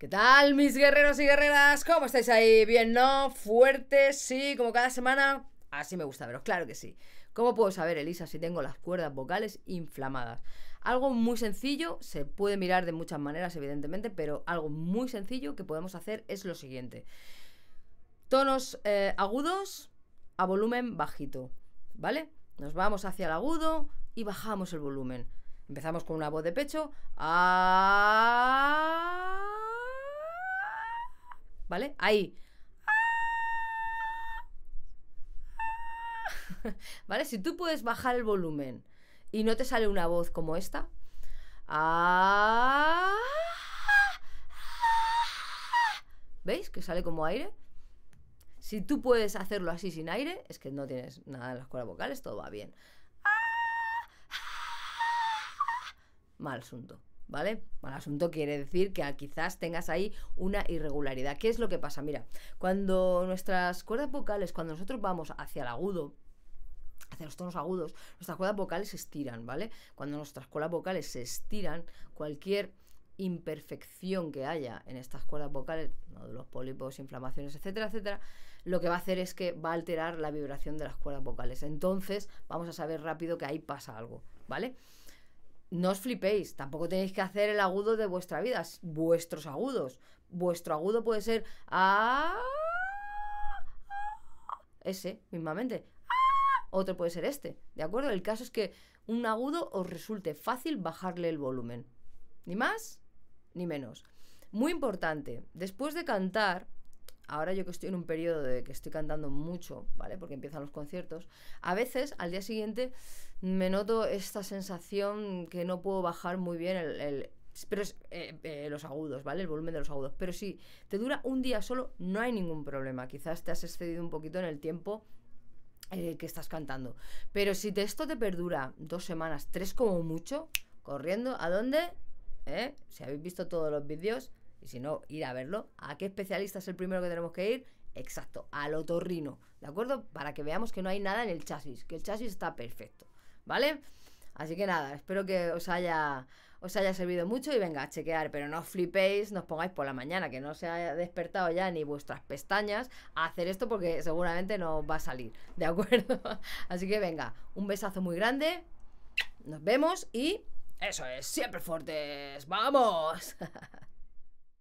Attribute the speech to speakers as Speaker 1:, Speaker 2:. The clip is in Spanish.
Speaker 1: ¿Qué tal, mis guerreros y guerreras? ¿Cómo estáis ahí? ¿Bien, no? ¿Fuertes? Sí, como cada semana. Así me gusta veros, claro que sí. ¿Cómo puedo saber, Elisa, si tengo las cuerdas vocales inflamadas? Algo muy sencillo, se puede mirar de muchas maneras, evidentemente, pero algo muy sencillo que podemos hacer es lo siguiente. Tonos eh, agudos a volumen bajito, ¿vale? Nos vamos hacia el agudo y bajamos el volumen. Empezamos con una voz de pecho. ¿Vale? Ahí. ¿Vale? Si tú puedes bajar el volumen y no te sale una voz como esta. ¿Veis que sale como aire? Si tú puedes hacerlo así sin aire, es que no tienes nada en las cuerdas vocales, todo va bien. Mal asunto, ¿vale? Mal asunto quiere decir que quizás tengas ahí una irregularidad. ¿Qué es lo que pasa? Mira, cuando nuestras cuerdas vocales, cuando nosotros vamos hacia el agudo, hacia los tonos agudos, nuestras cuerdas vocales se estiran, ¿vale? Cuando nuestras cuerdas vocales se estiran, cualquier imperfección que haya en estas cuerdas vocales, los pólipos, inflamaciones, etcétera, etcétera, lo que va a hacer es que va a alterar la vibración de las cuerdas vocales. Entonces, vamos a saber rápido que ahí pasa algo, ¿vale? No os flipéis, tampoco tenéis que hacer el agudo de vuestra vida, vuestros agudos. Vuestro agudo puede ser a ese mismamente. Otro puede ser este, ¿de acuerdo? El caso es que un agudo os resulte fácil bajarle el volumen. Ni más ni menos. Muy importante, después de cantar, ahora yo que estoy en un periodo de que estoy cantando mucho, ¿vale? Porque empiezan los conciertos, a veces al día siguiente me noto esta sensación que no puedo bajar muy bien el, eh, eh, los agudos, ¿vale? El volumen de los agudos. Pero si te dura un día solo, no hay ningún problema. Quizás te has excedido un poquito en el tiempo eh, que estás cantando. Pero si esto te perdura dos semanas, tres como mucho, corriendo, ¿a dónde? Si habéis visto todos los vídeos, y si no, ir a verlo. ¿A qué especialista es el primero que tenemos que ir? Exacto, al otorrino, ¿de acuerdo? Para que veamos que no hay nada en el chasis, que el chasis está perfecto, ¿vale? Así que nada, espero que os haya, os haya servido mucho y venga a chequear, pero no os flipéis, no os pongáis por la mañana, que no se haya despertado ya ni vuestras pestañas a hacer esto porque seguramente no va a salir, ¿de acuerdo? Así que venga, un besazo muy grande, nos vemos y eso es, siempre fuertes, vamos.